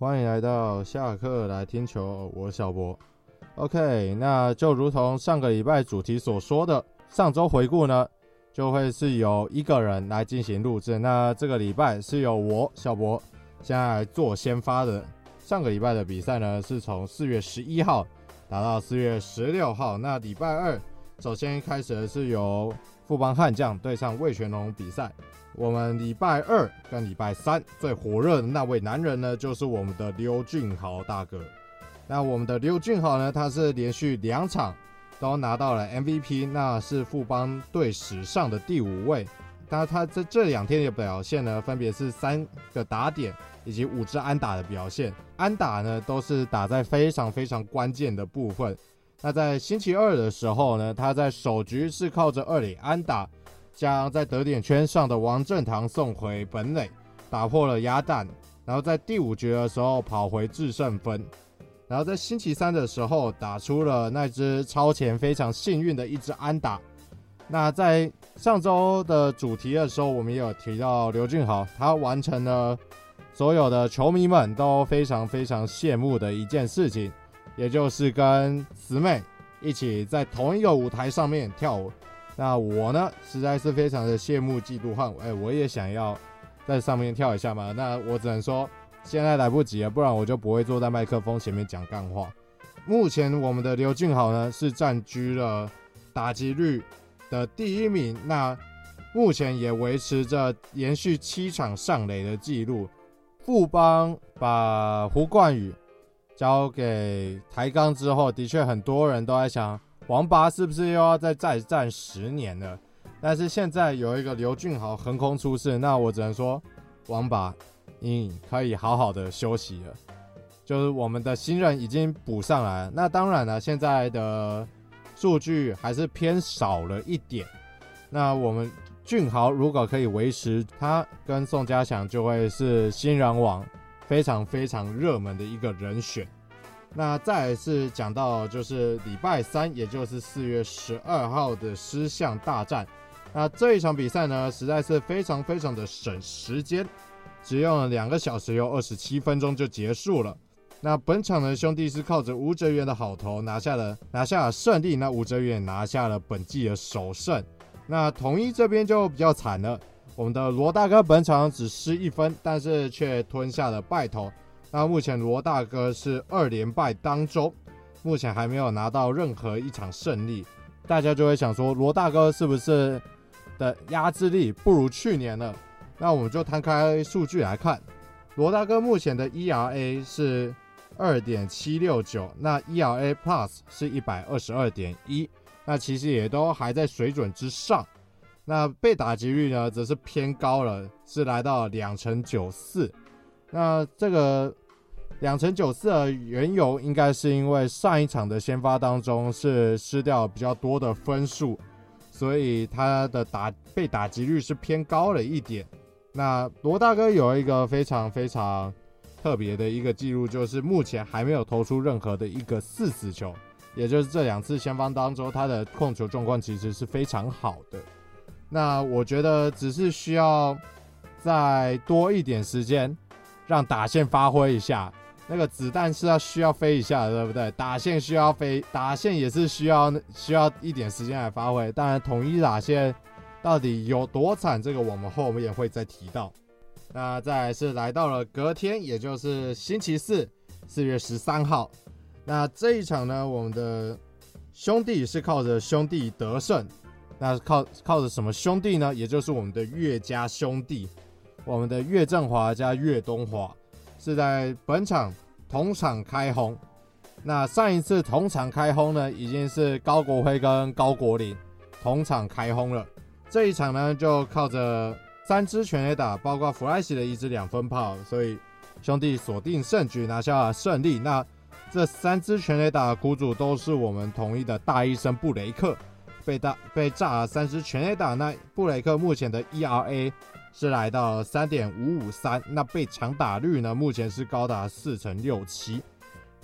欢迎来到下课来听球，我是小博。OK，那就如同上个礼拜主题所说的，上周回顾呢，就会是由一个人来进行录制。那这个礼拜是由我小博现在来做先发的。上个礼拜的比赛呢，是从四月十一号打到四月十六号。那礼拜二，首先开始的是由富邦悍将对上味全龙比赛。我们礼拜二跟礼拜三最火热的那位男人呢，就是我们的刘俊豪大哥。那我们的刘俊豪呢，他是连续两场都拿到了 MVP，那是富邦队史上的第五位。那他在这两天的表现呢，分别是三个打点以及五支安打的表现。安打呢，都是打在非常非常关键的部分。那在星期二的时候呢，他在首局是靠着二垒安打。将在得点圈上的王振堂送回本垒，打破了鸭蛋。然后在第五局的时候跑回制胜分。然后在星期三的时候打出了那支超前非常幸运的一支安打。那在上周的主题的时候，我们也有提到刘俊豪，他完成了所有的球迷们都非常非常羡慕的一件事情，也就是跟慈妹一起在同一个舞台上面跳舞。那我呢，实在是非常的羡慕嫉妒恨，哎，我也想要在上面跳一下嘛。那我只能说，现在来不及了，不然我就不会坐在麦克风前面讲干话。目前我们的刘俊豪呢，是占据了打击率的第一名，那目前也维持着连续七场上垒的记录。富邦把胡冠宇交给台钢之后，的确很多人都在想。王拔是不是又要再再战十年了？但是现在有一个刘俊豪横空出世，那我只能说，王拔，你可以好好的休息了。就是我们的新人已经补上来了，那当然了，现在的数据还是偏少了一点。那我们俊豪如果可以维持，他跟宋家祥就会是新人王非常非常热门的一个人选。那再来是讲到就是礼拜三，也就是四月十二号的狮象大战。那这一场比赛呢，实在是非常非常的省时间，只用了两个小时又二十七分钟就结束了。那本场呢，兄弟是靠着吴哲远的好投拿下了拿下了胜利。那吴哲远拿下了本季的首胜。那统一这边就比较惨了，我们的罗大哥本场只失一分，但是却吞下了败投。那目前罗大哥是二连败当中，目前还没有拿到任何一场胜利，大家就会想说罗大哥是不是的压制力不如去年了？那我们就摊开数据来看，罗大哥目前的 ERA 是二点七六九，那 ERA Plus 是一百二十二点一，那其实也都还在水准之上。那被打击率呢，则是偏高了，是来到两成九四。那这个。两成九四的缘由，应该是因为上一场的先发当中是失掉比较多的分数，所以他的打被打击率是偏高了一点。那罗大哥有一个非常非常特别的一个记录，就是目前还没有投出任何的一个四死球，也就是这两次先发当中，他的控球状况其实是非常好的。那我觉得只是需要再多一点时间，让打线发挥一下。那个子弹是要需要飞一下，对不对？打线需要飞，打线也是需要需要一点时间来发挥。当然，统一打线到底有多惨，这个我们后面会再提到。那再来是来到了隔天，也就是星期四，四月十三号。那这一场呢，我们的兄弟是靠着兄弟得胜。那靠靠着什么兄弟呢？也就是我们的岳家兄弟，我们的岳振华加岳东华。是在本场同场开轰，那上一次同场开轰呢，已经是高国辉跟高国林同场开轰了。这一场呢，就靠着三支全垒打，包括弗莱西的一支两分炮，所以兄弟锁定胜局，拿下了胜利。那这三支全垒打的苦主都是我们统一的大医生布雷克，被大被炸了三支全垒打。那布雷克目前的 ERA。是来到三点五五三，那被强打率呢？目前是高达四成六七。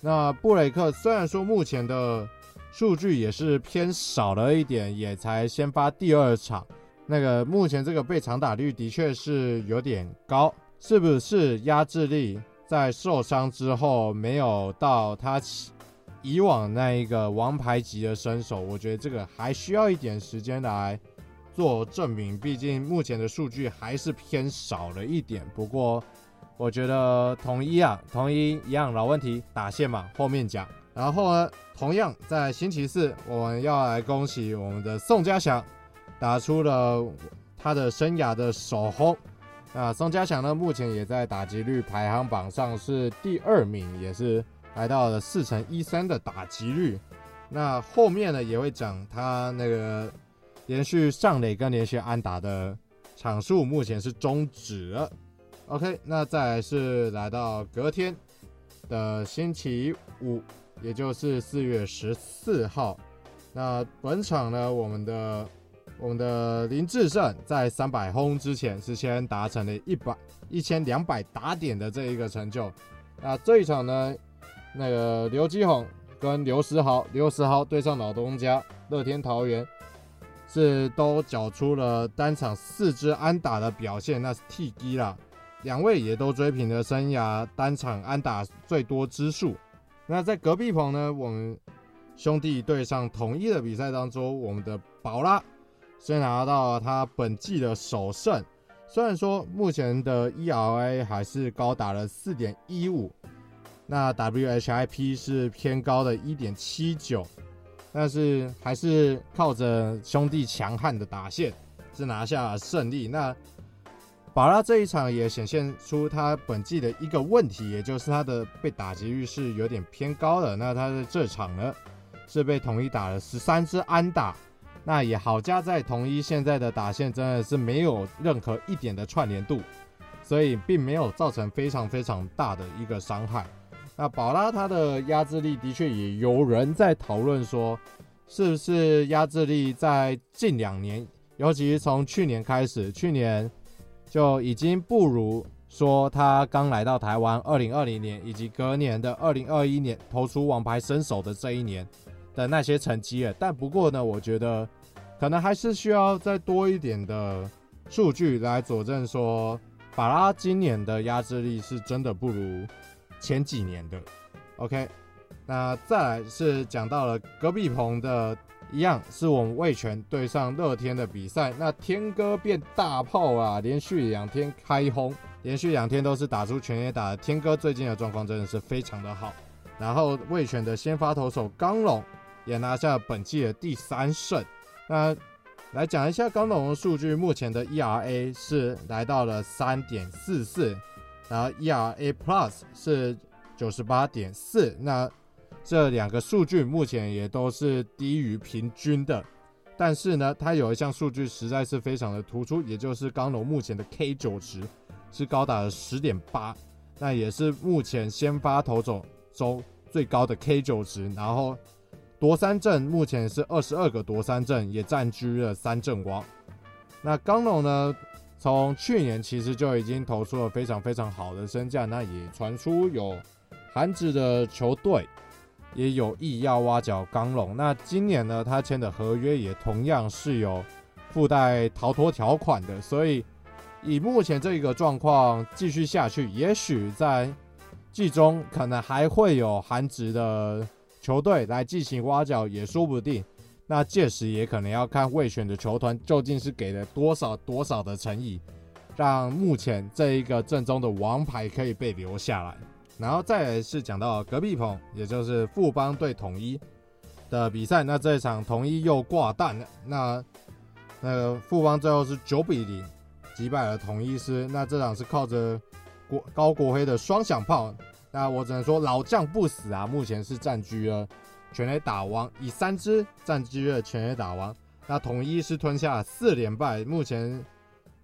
那布雷克虽然说目前的数据也是偏少了一点，也才先发第二场，那个目前这个被强打率的确是有点高，是不是压制力在受伤之后没有到他以往那一个王牌级的身手，我觉得这个还需要一点时间来做证明。毕竟目前的数据还是偏少了一点。不过我觉得统一啊，统一一样老问题，打线嘛，后面讲。然后呢，同样在星期四，我们要来恭喜我们的宋家祥打出了他的生涯的首轰。那宋家祥呢，目前也在打击率排行榜上是第二名，也是来到了四成一三的打击率。那后面呢，也会讲他那个连续上垒跟连续安打的场数，目前是终止了。OK，那再来是来到隔天的星期五。也就是四月十四号，那本场呢，我们的我们的林志胜在三百轰之前是先达成了一百一千两百打点的这一个成就。那这一场呢，那个刘基宏跟刘时豪，刘时豪对上老东家乐天桃园，是都缴出了单场四支安打的表现，那是 T 一啦。两位也都追平了生涯单场安打最多支数。那在隔壁棚呢，我们兄弟对上统一的比赛当中，我们的宝拉先拿到了他本季的首胜。虽然说目前的 ERA 还是高达了四点一五，那 WHIP 是偏高的一点七九，但是还是靠着兄弟强悍的打线是拿下胜利。那宝拉这一场也显现出他本季的一个问题，也就是他的被打击率是有点偏高的。那他的这场呢，是被统一打了十三支安打，那也好加在统一现在的打线真的是没有任何一点的串联度，所以并没有造成非常非常大的一个伤害。那宝拉他的压制力的确也有人在讨论说，是不是压制力在近两年，尤其从去年开始，去年。就已经不如说他刚来到台湾，二零二零年以及隔年的二零二一年投出王牌身手的这一年的那些成绩了。但不过呢，我觉得可能还是需要再多一点的数据来佐证说，宝拉今年的压制力是真的不如前几年的。OK，那再来是讲到了隔壁棚的。一样是我们味全对上乐天的比赛，那天哥变大炮啊，连续两天开轰，连续两天都是打出全垒打。天哥最近的状况真的是非常的好。然后味全的先发投手刚龙也拿下本季的第三胜。那来讲一下刚龙的数据，目前的 ERA 是来到了三点四四，然后 ERA Plus 是九十八点四。那这两个数据目前也都是低于平均的，但是呢，它有一项数据实在是非常的突出，也就是刚龙目前的 K 九值是高达了十点八，那也是目前先发投手中最高的 K 九值。然后夺三振目前是二十二个夺三振，也占据了三振王。那刚龙呢，从去年其实就已经投出了非常非常好的身价，那也传出有韩职的球队。也有意要挖角刚龙，那今年呢，他签的合约也同样是有附带逃脱条款的，所以以目前这一个状况继续下去，也许在季中可能还会有韩职的球队来进行挖角，也说不定。那届时也可能要看未选的球团究竟是给了多少多少的诚意，让目前这一个正中的王牌可以被留下来。然后再来是讲到隔壁棚，也就是富邦对统一的比赛。那这一场统一又挂蛋了，那那个富邦最后是九比零击败了统一师。那这场是靠着国高国辉的双响炮，那我只能说老将不死啊，目前是占据了全垒打王，以三支战绩的全垒打王。那统一是吞下四连败，目前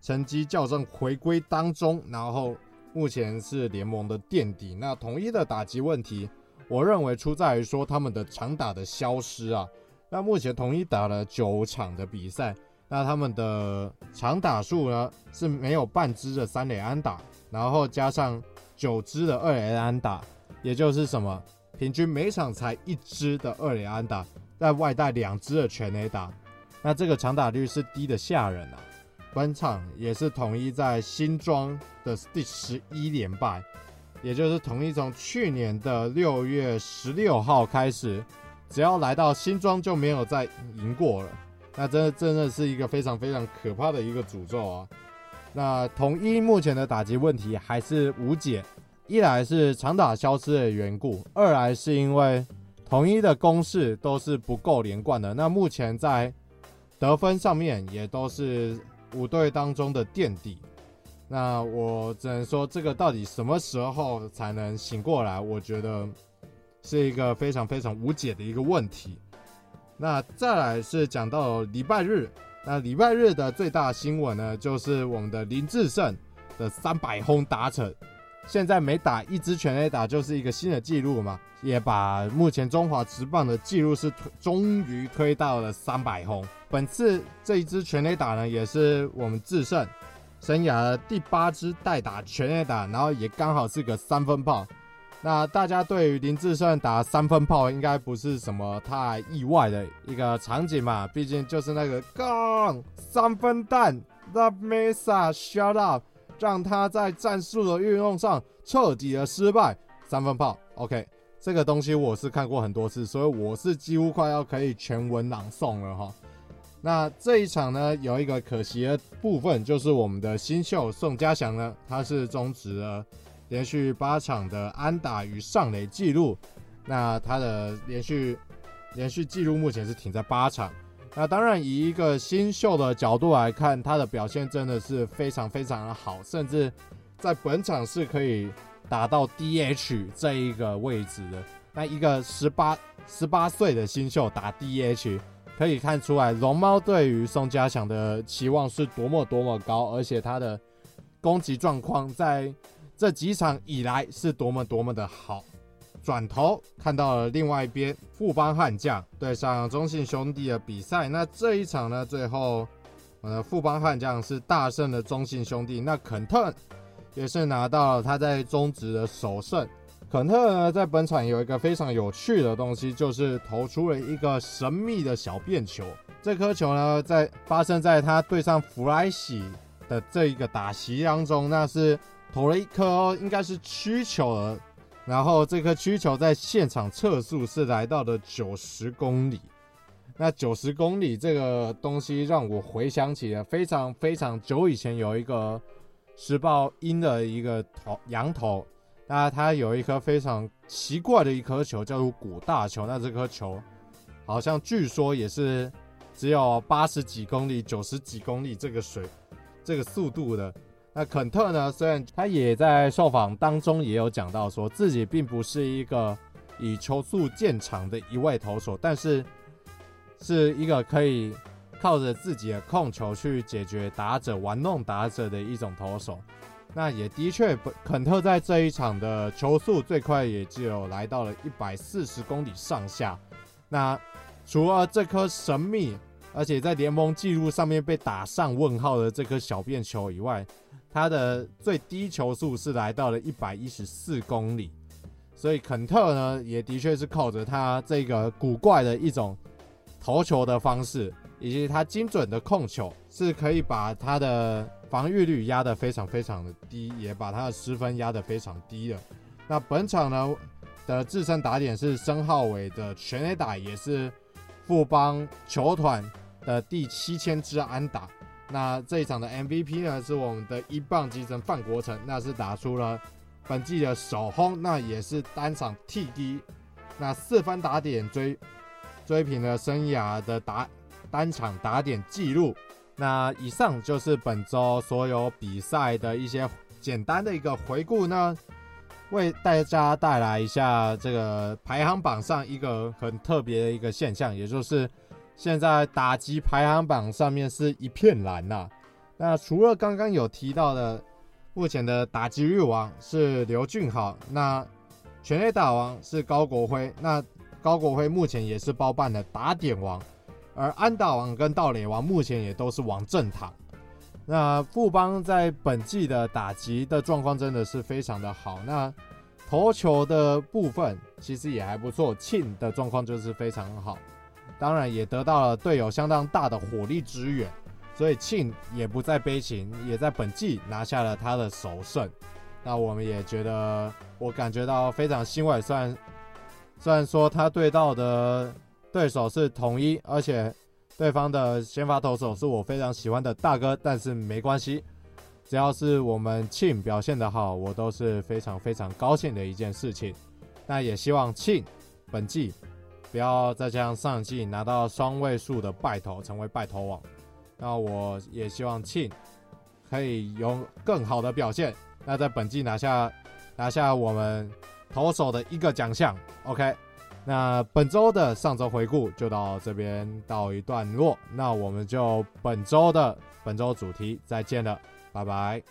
成绩校正回归当中，然后。目前是联盟的垫底。那统一的打击问题，我认为出在于说他们的长打的消失啊。那目前统一打了九场的比赛，那他们的长打数呢是没有半支的三垒安打，然后加上九支的二垒安打，也就是什么，平均每场才一支的二垒安打，在外带两支的全垒打。那这个长打率是低的吓人啊。本场也是统一在新庄的第十一连败，也就是统一从去年的六月十六号开始，只要来到新庄就没有再赢过了。那真的真的是一个非常非常可怕的一个诅咒啊！那统一目前的打击问题还是无解，一来是长打消失的缘故，二来是因为统一的攻势都是不够连贯的。那目前在得分上面也都是五队当中的垫底。那我只能说，这个到底什么时候才能醒过来？我觉得是一个非常非常无解的一个问题。那再来是讲到礼拜日，那礼拜日的最大新闻呢，就是我们的林志胜的三百轰达成，现在每打一支全垒打就是一个新的纪录嘛，也把目前中华职棒的纪录是推，终于推到了三百轰。本次这一支全垒打呢，也是我们智胜生涯的第八支代打全垒打，然后也刚好是个三分炮。那大家对于林智胜打三分炮应该不是什么太意外的一个场景嘛？毕竟就是那个杠三分弹，The Mesa shut up，让他在战术的运用上彻底的失败。三分炮，OK，这个东西我是看过很多次，所以我是几乎快要可以全文朗诵了哈。那这一场呢，有一个可惜的部分，就是我们的新秀宋家祥呢，他是终止了。连续八场的安打与上垒记录，那他的连续连续记录目前是停在八场。那当然，以一个新秀的角度来看，他的表现真的是非常非常的好，甚至在本场是可以打到 DH 这一个位置的。那一个十八十八岁的新秀打 DH，可以看出来龙猫对于宋家祥的期望是多么多么高，而且他的攻击状况在。这几场以来是多么多么的好，转头看到了另外一边富邦悍将对上中信兄弟的比赛。那这一场呢，最后呃富邦悍将是大胜的中信兄弟。那肯特也是拿到了他在中职的首胜。肯特呢，在本场有一个非常有趣的东西，就是投出了一个神秘的小便球。这颗球呢，在发生在他对上弗莱西的这一个打席当中，那是。投了一颗应该是曲球了，然后这颗曲球在现场测速是来到了九十公里。那九十公里这个东西让我回想起了非常非常久以前有一个时报鹰的一个头羊头，那它有一颗非常奇怪的一颗球叫做古大球。那这颗球好像据说也是只有八十几公里、九十几公里这个水这个速度的。那肯特呢？虽然他也在受访当中也有讲到，说自己并不是一个以球速见长的一位投手，但是是一个可以靠着自己的控球去解决打者、玩弄打者的一种投手。那也的确，肯特在这一场的球速最快也只有来到了一百四十公里上下。那除了这颗神秘，而且在联盟记录上面被打上问号的这颗小便球以外，他的最低球速是来到了一百一十四公里，所以肯特呢也的确是靠着他这个古怪的一种投球的方式，以及他精准的控球，是可以把他的防御率压得非常非常的低，也把他的失分压得非常低的。那本场呢的自身打点是申浩伟的全垒打，也是富邦球团的第七千支安打。那这一场的 MVP 呢，是我们的一棒击神范国成，那是打出了本季的首轰，那也是单场 TD，那四分打点追追平了生涯的打单场打点记录。那以上就是本周所有比赛的一些简单的一个回顾呢，为大家带来一下这个排行榜上一个很特别的一个现象，也就是。现在打击排行榜上面是一片蓝呐、那除了刚刚有提到的，目前的打击率王是刘俊豪，那全垒打王是高国辉，那高国辉目前也是包办的打点王，而安打王跟盗垒王目前也都是王正堂。那富邦在本季的打击的状况真的是非常的好，那投球的部分其实也还不错，庆的状况就是非常好。当然也得到了队友相当大的火力支援，所以庆也不再悲情，也在本季拿下了他的首胜。那我们也觉得，我感觉到非常欣慰。虽然虽然说他对到的对手是统一，而且对方的先发投手是我非常喜欢的大哥，但是没关系，只要是我们庆表现得好，我都是非常非常高兴的一件事情。那也希望庆本季不要再像上季拿到双位数的败投，成为败投王。那我也希望庆可以有更好的表现。那在本季拿下拿下我们投手的一个奖项，OK。那本周的上周回顾就到这边告一段落，那我们就本周的本周主题再见了，拜拜。